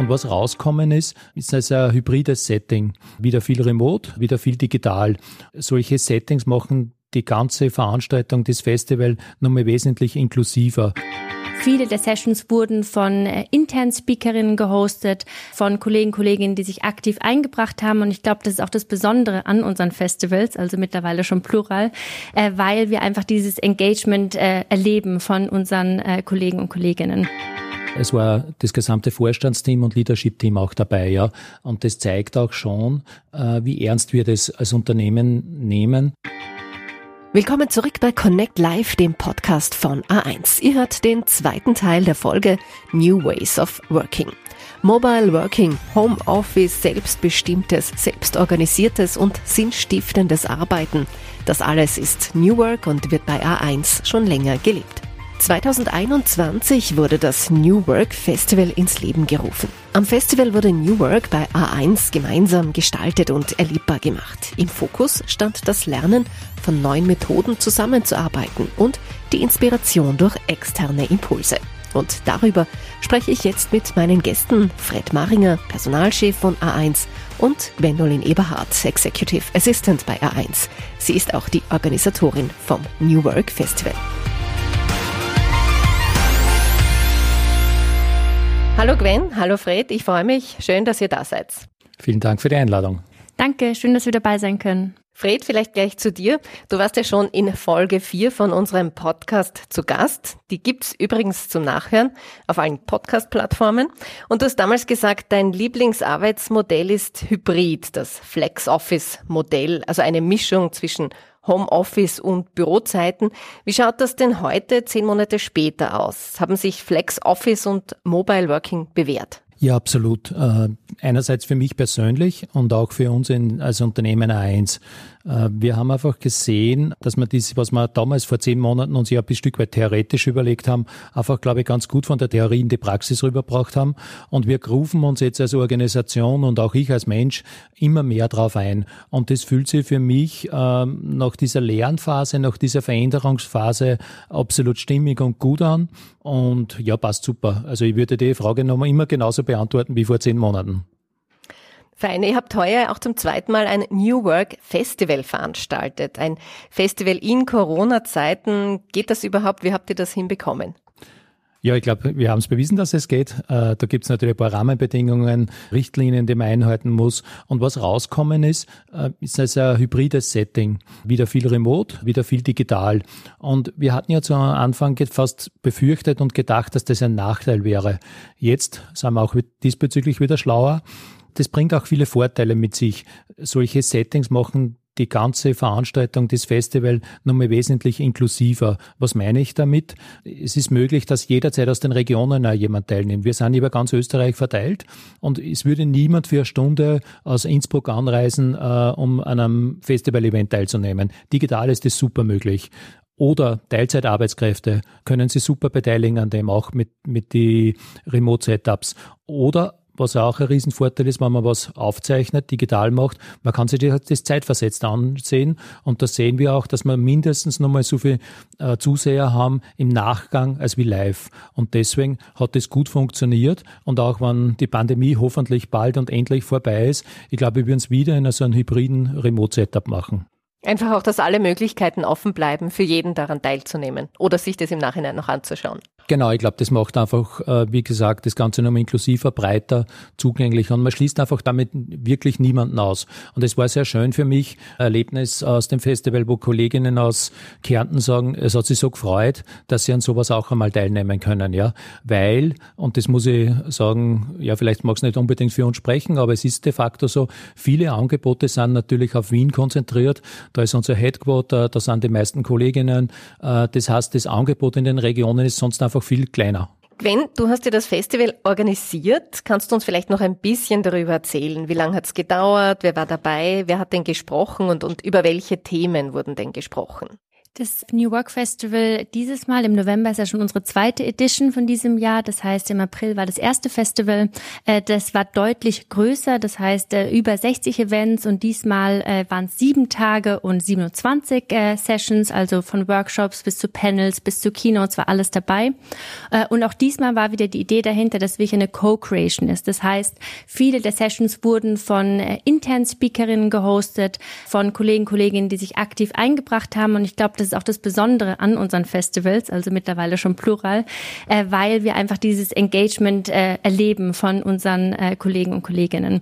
Und was rauskommen ist, ist also ein hybrides Setting. Wieder viel remote, wieder viel digital. Solche Settings machen die ganze Veranstaltung, das Festival nochmal wesentlich inklusiver. Viele der Sessions wurden von äh, internen Speakerinnen gehostet, von Kollegen, Kolleginnen, die sich aktiv eingebracht haben. Und ich glaube, das ist auch das Besondere an unseren Festivals, also mittlerweile schon plural, äh, weil wir einfach dieses Engagement äh, erleben von unseren Kollegen und Kolleginnen. Es war das gesamte Vorstandsteam und Leadership-Team auch dabei, ja. Und das zeigt auch schon, äh, wie ernst wir das als Unternehmen nehmen. Willkommen zurück bei Connect Live, dem Podcast von A1. Ihr hört den zweiten Teil der Folge New Ways of Working. Mobile Working, Home Office, selbstbestimmtes, selbstorganisiertes und sinnstiftendes Arbeiten. Das alles ist New Work und wird bei A1 schon länger gelebt. 2021 wurde das New Work Festival ins Leben gerufen. Am Festival wurde New Work bei A1 gemeinsam gestaltet und erlebbar gemacht. Im Fokus stand das Lernen von neuen Methoden zusammenzuarbeiten und die Inspiration durch externe Impulse. Und darüber spreche ich jetzt mit meinen Gästen Fred Maringer, Personalchef von A1 und Gwendolin Eberhardt, Executive Assistant bei A1. Sie ist auch die Organisatorin vom New Work Festival. Hallo Gwen, hallo Fred, ich freue mich. Schön, dass ihr da seid. Vielen Dank für die Einladung. Danke, schön, dass wir dabei sein können. Fred, vielleicht gleich zu dir. Du warst ja schon in Folge 4 von unserem Podcast zu Gast. Die gibt's übrigens zum Nachhören auf allen Podcast-Plattformen. Und du hast damals gesagt, dein Lieblingsarbeitsmodell ist Hybrid, das Flex-Office-Modell, also eine Mischung zwischen Homeoffice und Bürozeiten. Wie schaut das denn heute, zehn Monate später aus? Haben sich Flex Office und Mobile Working bewährt? Ja, absolut. Äh, einerseits für mich persönlich und auch für uns in, als Unternehmen A1. Äh, wir haben einfach gesehen, dass wir das, was wir damals vor zehn Monaten uns ja ein Stück weit theoretisch überlegt haben, einfach, glaube ich, ganz gut von der Theorie in die Praxis rübergebracht haben. Und wir rufen uns jetzt als Organisation und auch ich als Mensch immer mehr drauf ein. Und das fühlt sich für mich äh, nach dieser Lernphase, nach dieser Veränderungsphase absolut stimmig und gut an. Und ja, passt super. Also ich würde die Frage nochmal immer genauso beantworten wie vor zehn Monaten. Feine, ihr habt heuer auch zum zweiten Mal ein New Work Festival veranstaltet. Ein Festival in Corona-Zeiten. Geht das überhaupt? Wie habt ihr das hinbekommen? Ja, ich glaube, wir haben es bewiesen, dass es geht. Äh, da gibt es natürlich ein paar Rahmenbedingungen, Richtlinien, die man einhalten muss. Und was rauskommen ist, äh, ist ein hybrides Setting. Wieder viel remote, wieder viel digital. Und wir hatten ja zu Anfang fast befürchtet und gedacht, dass das ein Nachteil wäre. Jetzt sind wir auch diesbezüglich wieder schlauer. Das bringt auch viele Vorteile mit sich. Solche Settings machen die ganze Veranstaltung, das Festival nochmal wesentlich inklusiver. Was meine ich damit? Es ist möglich, dass jederzeit aus den Regionen auch jemand teilnimmt. Wir sind über ganz Österreich verteilt und es würde niemand für eine Stunde aus Innsbruck anreisen, äh, um an einem Festival-Event teilzunehmen. Digital ist das super möglich oder Teilzeitarbeitskräfte können Sie super beteiligen an dem, auch mit, mit die Remote-Setups. Oder was auch ein Riesenvorteil ist, wenn man was aufzeichnet, digital macht. Man kann sich das zeitversetzt ansehen und da sehen wir auch, dass wir mindestens nochmal so viel äh, Zuseher haben im Nachgang als wie live. Und deswegen hat es gut funktioniert und auch wenn die Pandemie hoffentlich bald und endlich vorbei ist, ich glaube, wir werden es wieder in so einem hybriden Remote-Setup machen. Einfach auch, dass alle Möglichkeiten offen bleiben, für jeden daran teilzunehmen oder sich das im Nachhinein noch anzuschauen. Genau, ich glaube, das macht einfach, äh, wie gesagt, das Ganze nochmal inklusiver, breiter, zugänglicher und man schließt einfach damit wirklich niemanden aus. Und es war sehr schön für mich, Erlebnis aus dem Festival, wo Kolleginnen aus Kärnten sagen, es hat sich so gefreut, dass sie an sowas auch einmal teilnehmen können, ja. Weil, und das muss ich sagen, ja, vielleicht mag es nicht unbedingt für uns sprechen, aber es ist de facto so, viele Angebote sind natürlich auf Wien konzentriert. Da ist unser Headquarter, da sind die meisten Kolleginnen. Äh, das heißt, das Angebot in den Regionen ist sonst einfach viel kleiner. Gwen, du hast ja das Festival organisiert. Kannst du uns vielleicht noch ein bisschen darüber erzählen? Wie lange hat es gedauert? Wer war dabei? Wer hat denn gesprochen? Und, und über welche Themen wurden denn gesprochen? Das New Work Festival dieses Mal im November ist ja schon unsere zweite Edition von diesem Jahr. Das heißt, im April war das erste Festival. Äh, das war deutlich größer. Das heißt, äh, über 60 Events und diesmal äh, waren es sieben Tage und 27 Sessions, also von Workshops bis zu Panels bis zu Keynotes war alles dabei. Und auch diesmal war wieder die Idee dahinter, dass wirklich eine Co-Creation ist. Das heißt, viele der Sessions wurden von internen Speakerinnen gehostet, von Kollegen, Kolleginnen, die sich aktiv eingebracht haben. Und ich glaube, das ist auch das Besondere an unseren Festivals, also mittlerweile schon plural, äh, weil wir einfach dieses Engagement äh, erleben von unseren äh, Kollegen und Kolleginnen.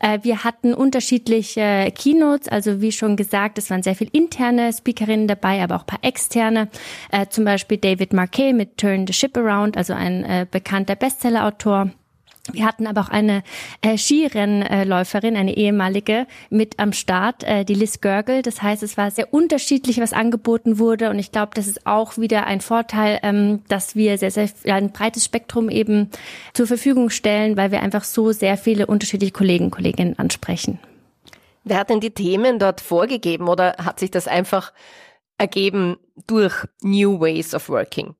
Äh, wir hatten unterschiedliche Keynotes, also wie schon gesagt, es waren sehr viele interne Speakerinnen dabei, aber auch paar externe, äh, zum Beispiel David Marquet mit Turn the Ship Around, also ein äh, bekannter Bestsellerautor. Wir hatten aber auch eine äh, Skirennläuferin, eine ehemalige, mit am Start, äh, die Liz Görgel. Das heißt, es war sehr unterschiedlich, was angeboten wurde. Und ich glaube, das ist auch wieder ein Vorteil, ähm, dass wir sehr, sehr ein breites Spektrum eben zur Verfügung stellen, weil wir einfach so sehr viele unterschiedliche Kollegen Kolleginnen ansprechen. Wer hat denn die Themen dort vorgegeben oder hat sich das einfach ergeben durch New Ways of Working?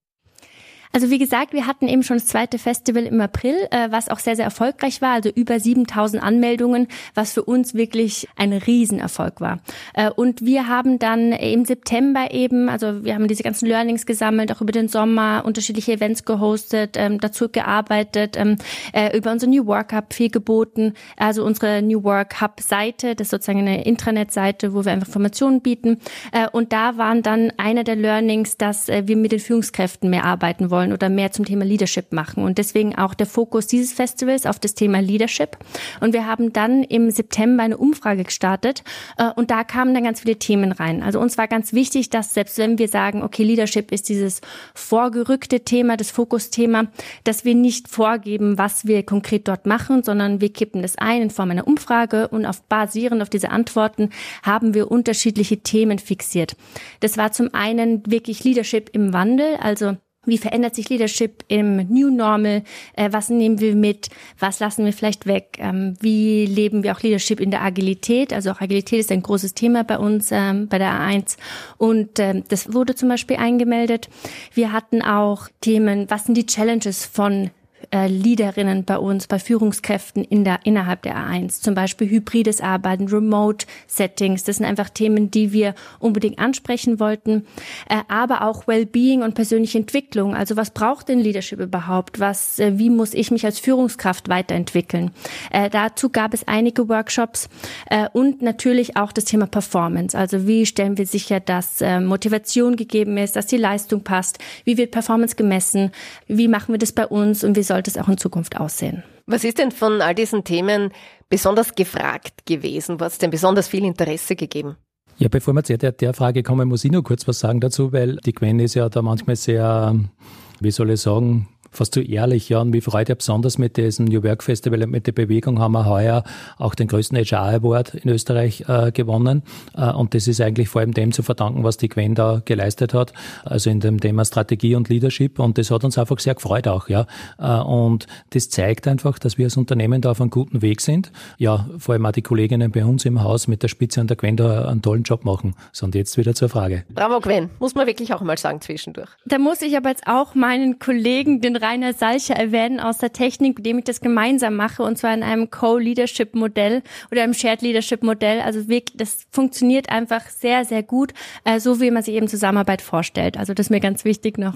Also wie gesagt, wir hatten eben schon das zweite Festival im April, äh, was auch sehr, sehr erfolgreich war. Also über 7000 Anmeldungen, was für uns wirklich ein Riesenerfolg war. Äh, und wir haben dann im September eben, also wir haben diese ganzen Learnings gesammelt, auch über den Sommer, unterschiedliche Events gehostet, ähm, dazu gearbeitet, ähm, äh, über unser New Work Hub viel geboten. Also unsere New Work Hub Seite, das ist sozusagen eine Intranet-Seite, wo wir einfach Informationen bieten. Äh, und da waren dann einer der Learnings, dass äh, wir mit den Führungskräften mehr arbeiten wollen wollen oder mehr zum Thema Leadership machen. Und deswegen auch der Fokus dieses Festivals auf das Thema Leadership. Und wir haben dann im September eine Umfrage gestartet äh, und da kamen dann ganz viele Themen rein. Also uns war ganz wichtig, dass selbst wenn wir sagen, okay, Leadership ist dieses vorgerückte Thema, das Fokusthema, dass wir nicht vorgeben, was wir konkret dort machen, sondern wir kippen das ein in Form einer Umfrage und auf basierend auf diese Antworten haben wir unterschiedliche Themen fixiert. Das war zum einen wirklich Leadership im Wandel, also wie verändert sich Leadership im New Normal? Äh, was nehmen wir mit? Was lassen wir vielleicht weg? Ähm, wie leben wir auch Leadership in der Agilität? Also auch Agilität ist ein großes Thema bei uns ähm, bei der A1 und ähm, das wurde zum Beispiel eingemeldet. Wir hatten auch Themen, was sind die Challenges von äh, Leaderinnen bei uns, bei Führungskräften in der, innerhalb der A1. Zum Beispiel hybrides Arbeiten, Remote Settings. Das sind einfach Themen, die wir unbedingt ansprechen wollten. Äh, aber auch Wellbeing und persönliche Entwicklung. Also was braucht denn Leadership überhaupt? Was, äh, wie muss ich mich als Führungskraft weiterentwickeln? Äh, dazu gab es einige Workshops äh, und natürlich auch das Thema Performance. Also wie stellen wir sicher, dass äh, Motivation gegeben ist, dass die Leistung passt? Wie wird Performance gemessen? Wie machen wir das bei uns und wie sollte es auch in Zukunft aussehen. Was ist denn von all diesen Themen besonders gefragt gewesen? Was hat denn besonders viel Interesse gegeben? Ja, bevor wir zu der, der Frage kommen, muss ich nur kurz was sagen dazu, weil die Gwen ist ja da manchmal sehr, wie soll ich sagen, fast zu ehrlich, ja, und mich freut ja besonders mit diesem New Work Festival und mit der Bewegung haben wir heuer auch den größten HR Award in Österreich äh, gewonnen. Äh, und das ist eigentlich vor allem dem zu verdanken, was die Gwen da geleistet hat, also in dem Thema Strategie und Leadership. Und das hat uns einfach sehr gefreut auch, ja. Äh, und das zeigt einfach, dass wir als Unternehmen da auf einem guten Weg sind. Ja, vor allem auch die Kolleginnen bei uns im Haus mit der Spitze und der Gwen da einen tollen Job machen. So, und jetzt wieder zur Frage. Bravo, Gwen. Muss man wirklich auch mal sagen zwischendurch. Da muss ich aber jetzt auch meinen Kollegen, den Rainer Salcher erwähnen aus der Technik, mit dem ich das gemeinsam mache, und zwar in einem Co-Leadership-Modell oder einem Shared Leadership-Modell. Also wirklich, das funktioniert einfach sehr, sehr gut, äh, so wie man sich eben Zusammenarbeit vorstellt. Also das ist mir ganz wichtig noch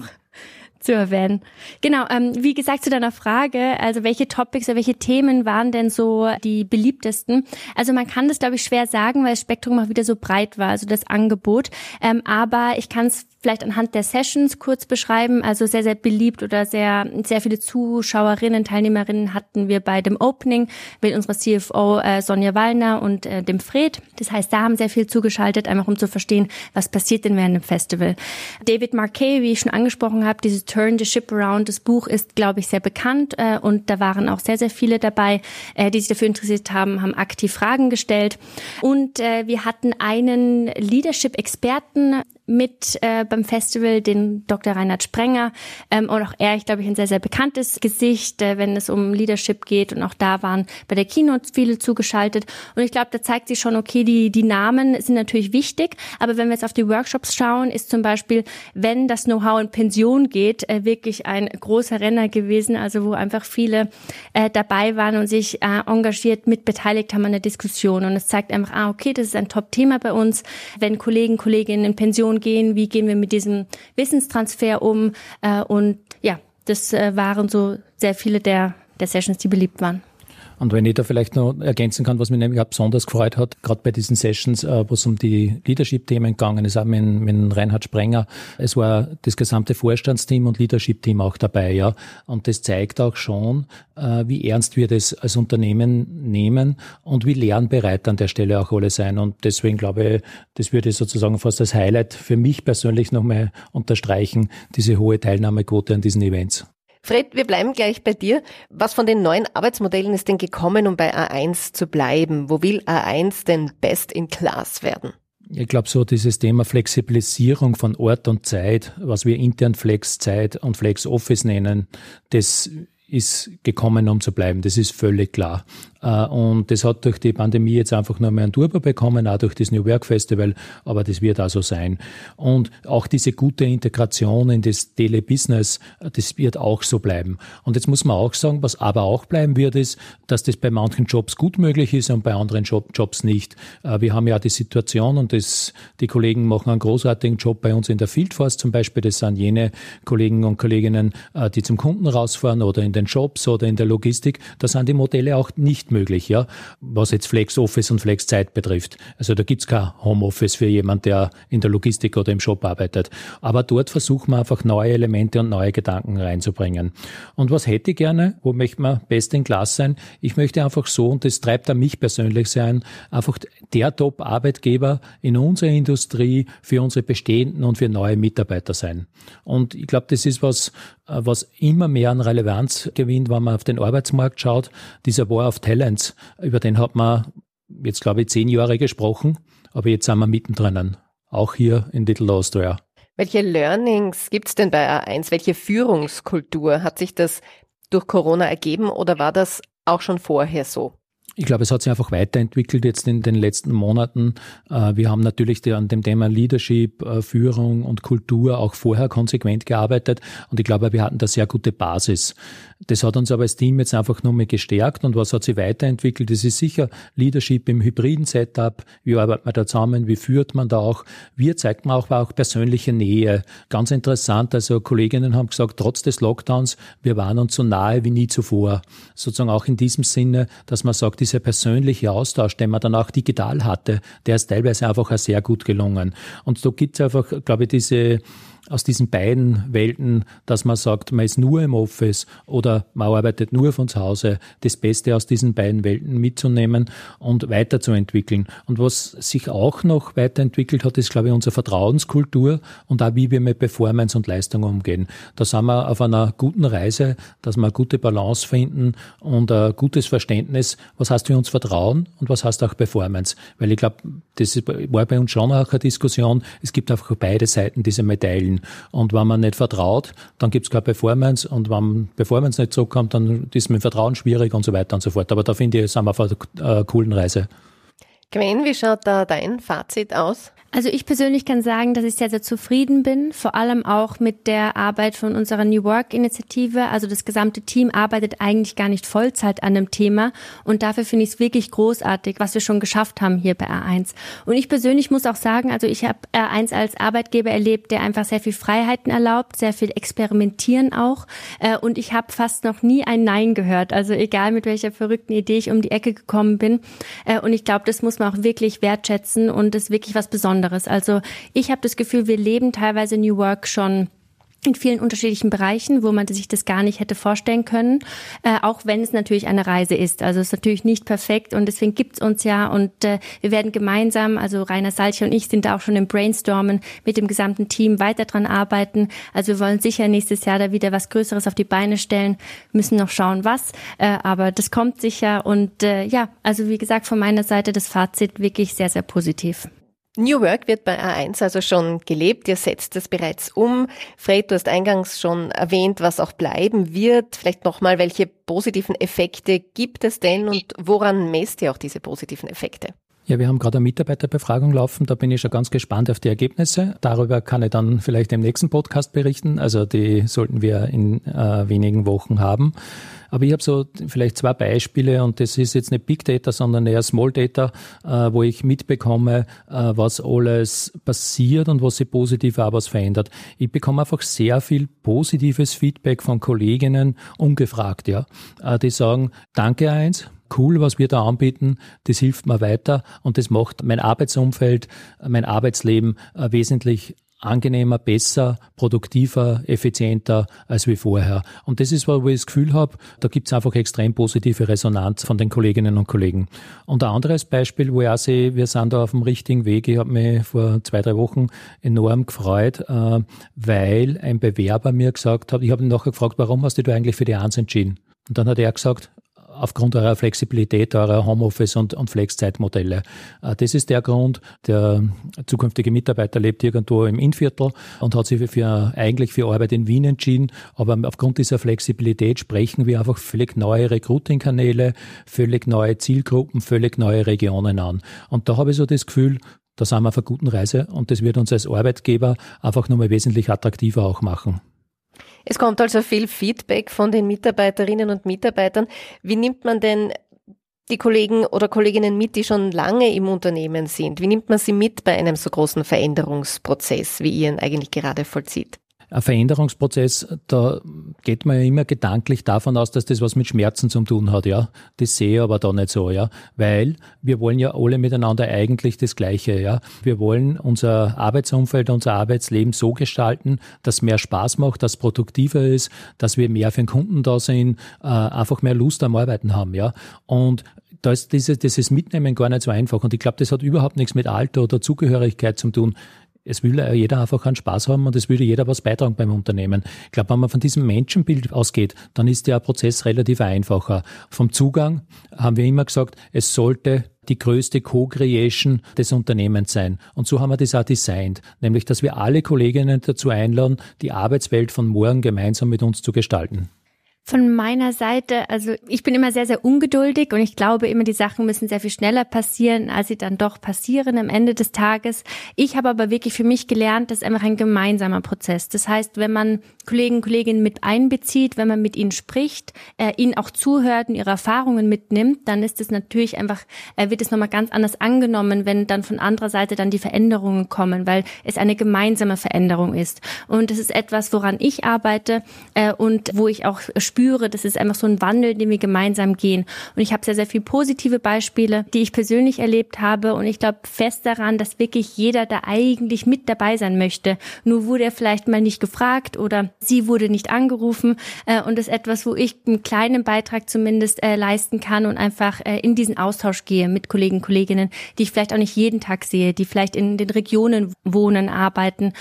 zu erwähnen. Genau, ähm, wie gesagt zu deiner Frage, also welche Topics oder welche Themen waren denn so die beliebtesten? Also man kann das, glaube ich, schwer sagen, weil das Spektrum auch wieder so breit war, also das Angebot. Ähm, aber ich kann es vielleicht anhand der Sessions kurz beschreiben. Also sehr, sehr beliebt oder sehr, sehr viele Zuschauerinnen, Teilnehmerinnen hatten wir bei dem Opening mit unserer CFO äh, Sonja Wallner und äh, dem Fred. Das heißt, da haben sehr viel zugeschaltet, einfach um zu verstehen, was passiert denn während dem Festival. David Marquet, wie ich schon angesprochen habe, dieses Turn the Ship Around, das Buch ist, glaube ich, sehr bekannt äh, und da waren auch sehr, sehr viele dabei, äh, die sich dafür interessiert haben, haben aktiv Fragen gestellt. Und äh, wir hatten einen Leadership-Experten mit äh, beim Festival, den Dr. Reinhard Sprenger. Ähm, und auch er, ich glaube ich, ein sehr, sehr bekanntes Gesicht, äh, wenn es um Leadership geht. Und auch da waren bei der Keynote viele zugeschaltet. Und ich glaube, da zeigt sich schon, okay, die, die Namen sind natürlich wichtig. Aber wenn wir jetzt auf die Workshops schauen, ist zum Beispiel, wenn das Know-how in Pension geht, äh, wirklich ein großer Renner gewesen. Also wo einfach viele äh, dabei waren und sich äh, engagiert mit beteiligt haben an der Diskussion. Und es zeigt einfach, ah, okay, das ist ein Top-Thema bei uns. Wenn Kollegen, Kolleginnen in Pension gehen, wie gehen wir mit diesem Wissenstransfer um? Äh, und ja, das äh, waren so sehr viele der, der Sessions, die beliebt waren. Und wenn ich da vielleicht noch ergänzen kann, was mich nämlich auch besonders gefreut hat, gerade bei diesen Sessions, äh, wo es um die Leadership-Themen gegangen ist, auch mit, mit Reinhard Sprenger, es war das gesamte Vorstandsteam und Leadership-Team auch dabei, ja. Und das zeigt auch schon, äh, wie ernst wir das als Unternehmen nehmen und wie lernbereit an der Stelle auch alle sein. Und deswegen glaube ich, das würde sozusagen fast als Highlight für mich persönlich nochmal unterstreichen, diese hohe Teilnahmequote an diesen Events. Fred, wir bleiben gleich bei dir. Was von den neuen Arbeitsmodellen ist denn gekommen, um bei A1 zu bleiben? Wo will A1 denn best in class werden? Ich glaube, so dieses Thema Flexibilisierung von Ort und Zeit, was wir intern Flex-Zeit und Flex-Office nennen, das ist gekommen, um zu bleiben. Das ist völlig klar. Äh, und das hat durch die Pandemie jetzt einfach nur mehr einen Turbo bekommen, auch durch das New Work Festival, aber das wird also sein. Und auch diese gute Integration in das Telebusiness, äh, das wird auch so bleiben. Und jetzt muss man auch sagen, was aber auch bleiben wird, ist, dass das bei manchen Jobs gut möglich ist und bei anderen Job, Jobs nicht. Äh, wir haben ja die Situation und das, die Kollegen machen einen großartigen Job bei uns in der Fieldforce zum Beispiel. Das sind jene Kollegen und Kolleginnen, die zum Kunden rausfahren oder in den Shops oder in der Logistik. Da sind die Modelle auch nicht möglich, ja, was jetzt Flex Office und Flex Zeit betrifft. Also da gibt's kein Homeoffice für jemand, der in der Logistik oder im Shop arbeitet. Aber dort versuchen wir einfach neue Elemente und neue Gedanken reinzubringen. Und was hätte ich gerne? Wo möchte man best in Class sein? Ich möchte einfach so, und das treibt da mich persönlich sein, einfach der Top-Arbeitgeber in unserer Industrie für unsere bestehenden und für neue Mitarbeiter sein. Und ich glaube, das ist was, äh, was immer mehr an Relevanz gewinnt, wenn man auf den Arbeitsmarkt schaut. Dieser War of Talents, über den hat man jetzt, glaube ich, zehn Jahre gesprochen, aber jetzt sind wir mittendrin, auch hier in Little Austria. Welche Learnings gibt es denn bei A1? Welche Führungskultur hat sich das durch Corona ergeben oder war das auch schon vorher so? Ich glaube, es hat sich einfach weiterentwickelt jetzt in den letzten Monaten. Äh, wir haben natürlich an dem Thema Leadership, äh, Führung und Kultur auch vorher konsequent gearbeitet und ich glaube, wir hatten da sehr gute Basis. Das hat uns aber als Team jetzt einfach nur mehr gestärkt und was hat sich weiterentwickelt? Das ist sicher Leadership im hybriden Setup. Wie arbeitet man da zusammen? Wie führt man da auch? Wie zeigt man auch, auch persönliche Nähe? Ganz interessant. Also Kolleginnen haben gesagt, trotz des Lockdowns, wir waren uns so nahe wie nie zuvor. Sozusagen auch in diesem Sinne, dass man sagt, dieser persönliche Austausch, den man dann auch digital hatte, der ist teilweise einfach auch sehr gut gelungen. Und so gibt es einfach, glaube ich, diese aus diesen beiden Welten, dass man sagt, man ist nur im Office oder man arbeitet nur von zu Hause, das Beste aus diesen beiden Welten mitzunehmen und weiterzuentwickeln. Und was sich auch noch weiterentwickelt hat, ist, glaube ich, unsere Vertrauenskultur und auch, wie wir mit Performance und Leistung umgehen. Da sind wir auf einer guten Reise, dass wir eine gute Balance finden und ein gutes Verständnis, was heißt für uns Vertrauen und was heißt auch Performance. Weil ich glaube, das war bei uns schon auch eine Diskussion. Es gibt einfach beide Seiten dieser Medaillen spielen. Und wenn man nicht vertraut, dann gibt es keine Performance und wenn Performance nicht zurückkommt, dann ist mit Vertrauen schwierig und so weiter und so fort. Aber da finde ich, sind wir auf einer äh, coolen Reise. Gwen, wie schaut da dein Fazit aus? Also ich persönlich kann sagen, dass ich sehr, sehr zufrieden bin, vor allem auch mit der Arbeit von unserer New Work-Initiative. Also das gesamte Team arbeitet eigentlich gar nicht Vollzeit an dem Thema und dafür finde ich es wirklich großartig, was wir schon geschafft haben hier bei R1. Und ich persönlich muss auch sagen, also ich habe R1 als Arbeitgeber erlebt, der einfach sehr viel Freiheiten erlaubt, sehr viel Experimentieren auch äh, und ich habe fast noch nie ein Nein gehört. Also egal mit welcher verrückten Idee ich um die Ecke gekommen bin äh, und ich glaube, das muss man auch wirklich wertschätzen und ist wirklich was Besonderes anderes. Also ich habe das Gefühl, wir leben teilweise New Work schon in vielen unterschiedlichen Bereichen, wo man sich das gar nicht hätte vorstellen können, äh, auch wenn es natürlich eine Reise ist. Also es ist natürlich nicht perfekt und deswegen gibt's uns ja und äh, wir werden gemeinsam, also Rainer Salche und ich sind da auch schon im Brainstormen mit dem gesamten Team weiter dran arbeiten. Also wir wollen sicher nächstes Jahr da wieder was Größeres auf die Beine stellen, müssen noch schauen was, äh, aber das kommt sicher und äh, ja, also wie gesagt von meiner Seite das Fazit wirklich sehr, sehr positiv. New Work wird bei A1 also schon gelebt. Ihr setzt es bereits um. Fred, du hast eingangs schon erwähnt, was auch bleiben wird. Vielleicht nochmal, welche positiven Effekte gibt es denn und woran messt ihr auch diese positiven Effekte? Ja, wir haben gerade eine Mitarbeiterbefragung laufen. Da bin ich schon ganz gespannt auf die Ergebnisse. Darüber kann ich dann vielleicht im nächsten Podcast berichten. Also die sollten wir in äh, wenigen Wochen haben. Aber ich habe so vielleicht zwei Beispiele und das ist jetzt nicht Big Data, sondern eher Small Data, äh, wo ich mitbekomme, äh, was alles passiert und was sich positiv auch was verändert. Ich bekomme einfach sehr viel positives Feedback von Kolleginnen ungefragt, ja. Äh, die sagen, danke eins, cool, was wir da anbieten, das hilft mir weiter und das macht mein Arbeitsumfeld, mein Arbeitsleben äh, wesentlich angenehmer, besser, produktiver, effizienter als wie vorher. Und das ist, wo ich das Gefühl habe, da gibt es einfach extrem positive Resonanz von den Kolleginnen und Kollegen. Und ein anderes Beispiel, wo ich auch sehe, wir sind da auf dem richtigen Weg. Ich habe mich vor zwei, drei Wochen enorm gefreut, äh, weil ein Bewerber mir gesagt hat, ich habe ihn nachher gefragt, warum hast du dich eigentlich für die Eins entschieden? Und dann hat er gesagt, aufgrund eurer Flexibilität, eurer Homeoffice- und, und Flexzeitmodelle. Äh, das ist der Grund. Der zukünftige Mitarbeiter lebt irgendwo im Innviertel und hat sich für, eigentlich für Arbeit in Wien entschieden. Aber aufgrund dieser Flexibilität sprechen wir einfach völlig neue Recruiting-Kanäle, völlig neue Zielgruppen, völlig neue Regionen an. Und da habe ich so das Gefühl, da sind wir auf einer guten Reise und das wird uns als Arbeitgeber einfach nochmal wesentlich attraktiver auch machen. Es kommt also viel Feedback von den Mitarbeiterinnen und Mitarbeitern. Wie nimmt man denn die Kollegen oder Kolleginnen mit, die schon lange im Unternehmen sind? Wie nimmt man sie mit bei einem so großen Veränderungsprozess, wie ihr ihn eigentlich gerade vollzieht? Ein Veränderungsprozess, da geht man ja immer gedanklich davon aus, dass das was mit Schmerzen zu tun hat, ja. Das sehe ich aber da nicht so, ja. Weil wir wollen ja alle miteinander eigentlich das Gleiche, ja. Wir wollen unser Arbeitsumfeld, unser Arbeitsleben so gestalten, dass mehr Spaß macht, dass produktiver ist, dass wir mehr für den Kunden da sind, äh, einfach mehr Lust am Arbeiten haben, ja. Und da ist dieses, dieses Mitnehmen gar nicht so einfach. Und ich glaube, das hat überhaupt nichts mit Alter oder Zugehörigkeit zu tun es will jeder einfach einen Spaß haben und es würde jeder was beitragen beim Unternehmen. Ich glaube, wenn man von diesem Menschenbild ausgeht, dann ist der Prozess relativ einfacher. Vom Zugang haben wir immer gesagt, es sollte die größte Co-Creation des Unternehmens sein. Und so haben wir das auch designt, nämlich dass wir alle Kolleginnen dazu einladen, die Arbeitswelt von morgen gemeinsam mit uns zu gestalten. Von meiner Seite, also ich bin immer sehr, sehr ungeduldig und ich glaube immer, die Sachen müssen sehr viel schneller passieren, als sie dann doch passieren am Ende des Tages. Ich habe aber wirklich für mich gelernt, das ist einfach ein gemeinsamer Prozess. Das heißt, wenn man Kollegen, Kolleginnen mit einbezieht, wenn man mit ihnen spricht, äh, ihnen auch zuhört und ihre Erfahrungen mitnimmt, dann ist es natürlich einfach, äh, wird es nochmal ganz anders angenommen, wenn dann von anderer Seite dann die Veränderungen kommen, weil es eine gemeinsame Veränderung ist. Und es ist etwas, woran ich arbeite äh, und wo ich auch spüre, das ist einfach so ein Wandel, den wir gemeinsam gehen. Und ich habe sehr, sehr viele positive Beispiele, die ich persönlich erlebt habe. Und ich glaube fest daran, dass wirklich jeder da eigentlich mit dabei sein möchte. Nur wurde er vielleicht mal nicht gefragt oder sie wurde nicht angerufen. Äh, und das ist etwas, wo ich einen kleinen Beitrag zumindest äh, leisten kann und einfach äh, in diesen Austausch gehe mit Kollegen, Kolleginnen, die ich vielleicht auch nicht jeden Tag sehe, die vielleicht in den Regionen wohnen, arbeiten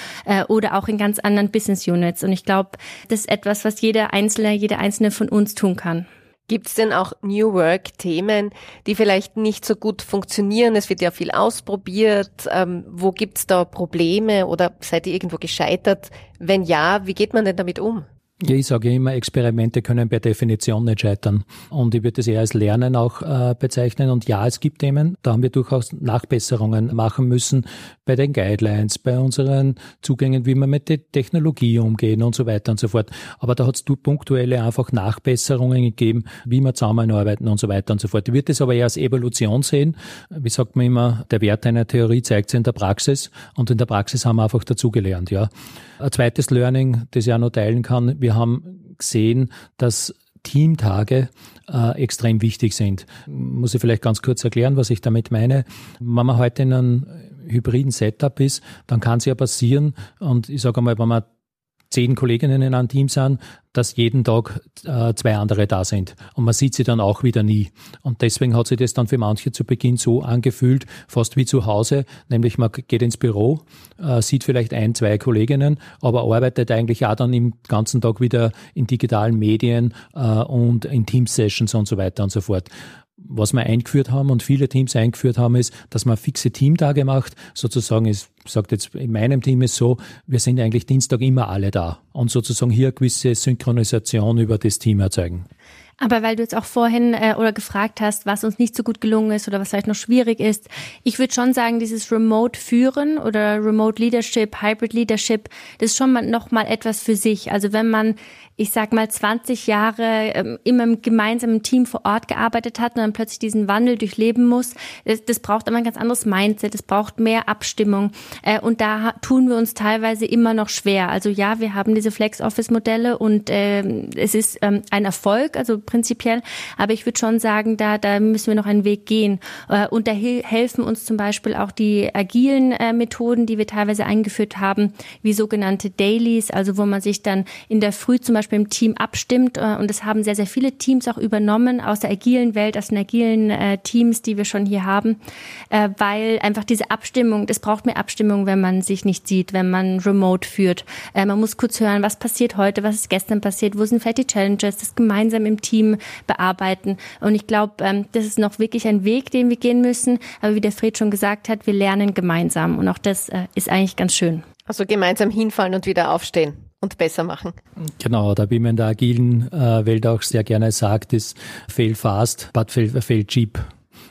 oder auch in ganz anderen Business Units. Und ich glaube, das ist etwas, was jeder Einzelne, jede Einzelne von uns tun kann. Gibt es denn auch New Work-Themen, die vielleicht nicht so gut funktionieren? Es wird ja viel ausprobiert. Ähm, wo gibt's da Probleme oder seid ihr irgendwo gescheitert? Wenn ja, wie geht man denn damit um? Ja, ich sage immer, Experimente können per Definition nicht scheitern. Und ich würde das eher als Lernen auch äh, bezeichnen. Und ja, es gibt Themen, da haben wir durchaus Nachbesserungen machen müssen bei den Guidelines, bei unseren Zugängen, wie wir mit der Technologie umgehen und so weiter und so fort. Aber da hat es punktuelle einfach Nachbesserungen gegeben, wie wir zusammenarbeiten und so weiter und so fort. Ich würde das aber eher als Evolution sehen. Wie sagt man immer, der Wert einer Theorie zeigt sich in der Praxis. Und in der Praxis haben wir einfach dazugelernt, ja. Ein zweites Learning, das ich auch noch teilen kann, wir haben gesehen, dass Teamtage äh, extrem wichtig sind. Muss ich vielleicht ganz kurz erklären, was ich damit meine. Wenn man heute in einem hybriden Setup ist, dann kann es ja passieren, und ich sage einmal, wenn man zehn Kolleginnen in einem Team sind, dass jeden Tag äh, zwei andere da sind. Und man sieht sie dann auch wieder nie. Und deswegen hat sich das dann für manche zu Beginn so angefühlt, fast wie zu Hause, nämlich man geht ins Büro, äh, sieht vielleicht ein, zwei Kolleginnen, aber arbeitet eigentlich auch dann im ganzen Tag wieder in digitalen Medien äh, und in Teams-Sessions und so weiter und so fort was wir eingeführt haben und viele Teams eingeführt haben, ist, dass man fixe Teamtage macht. Sozusagen ist, sagt jetzt in meinem Team ist so, wir sind eigentlich Dienstag immer alle da und sozusagen hier gewisse Synchronisation über das Team erzeugen. Aber weil du jetzt auch vorhin äh, oder gefragt hast, was uns nicht so gut gelungen ist oder was vielleicht noch schwierig ist, ich würde schon sagen, dieses Remote führen oder Remote Leadership, Hybrid Leadership, das ist schon mal noch mal etwas für sich. Also wenn man ich sag mal, 20 Jahre ähm, immer im gemeinsamen Team vor Ort gearbeitet hat und dann plötzlich diesen Wandel durchleben muss, das, das braucht aber ein ganz anderes Mindset, das braucht mehr Abstimmung. Äh, und da tun wir uns teilweise immer noch schwer. Also ja, wir haben diese Flex-Office-Modelle und äh, es ist ähm, ein Erfolg, also prinzipiell, aber ich würde schon sagen, da, da müssen wir noch einen Weg gehen. Äh, und da helfen uns zum Beispiel auch die agilen äh, Methoden, die wir teilweise eingeführt haben, wie sogenannte Dailies, also wo man sich dann in der Früh zum Beispiel Beispiel im Team abstimmt. Äh, und das haben sehr, sehr viele Teams auch übernommen aus der agilen Welt, aus den agilen äh, Teams, die wir schon hier haben, äh, weil einfach diese Abstimmung, das braucht mehr Abstimmung, wenn man sich nicht sieht, wenn man remote führt. man muss kurz hören, was passiert heute, was ist gestern passiert, wo sind vielleicht die Challenges, das gemeinsam im Team bearbeiten. Und ich glaube, ähm, das ist noch wirklich ein Weg, den wir gehen müssen. Aber wie der Fred schon gesagt hat, wir lernen gemeinsam. Und auch das ist eigentlich ganz schön. Also gemeinsam hinfallen und wieder aufstehen und besser machen. Genau, da wie man in der agilen äh, Welt auch sehr gerne sagt, ist fail fast, but fail, fail cheap.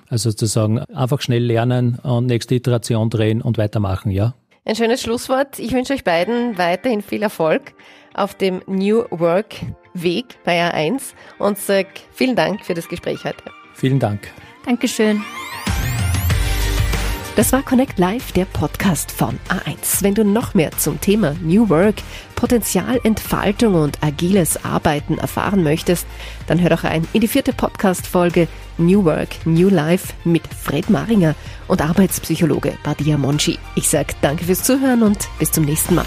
Also sozusagen einfach schnell lernen und nächste Iteration drehen und weitermachen, ja. Ein schönes Schlusswort. Ich wünsche euch beiden weiterhin viel Erfolg auf dem New Work Weg bei A1 und sage vielen Dank für das Gespräch heute. Vielen Dank. Dankeschön. Das war Connect Live, der Podcast von A1. Wenn du noch mehr zum Thema New Work, Potenzialentfaltung und agiles Arbeiten erfahren möchtest, dann hör doch rein in die vierte Podcast-Folge New Work, New Life mit Fred Maringer und Arbeitspsychologe Badia Monchi. Ich sag danke fürs Zuhören und bis zum nächsten Mal.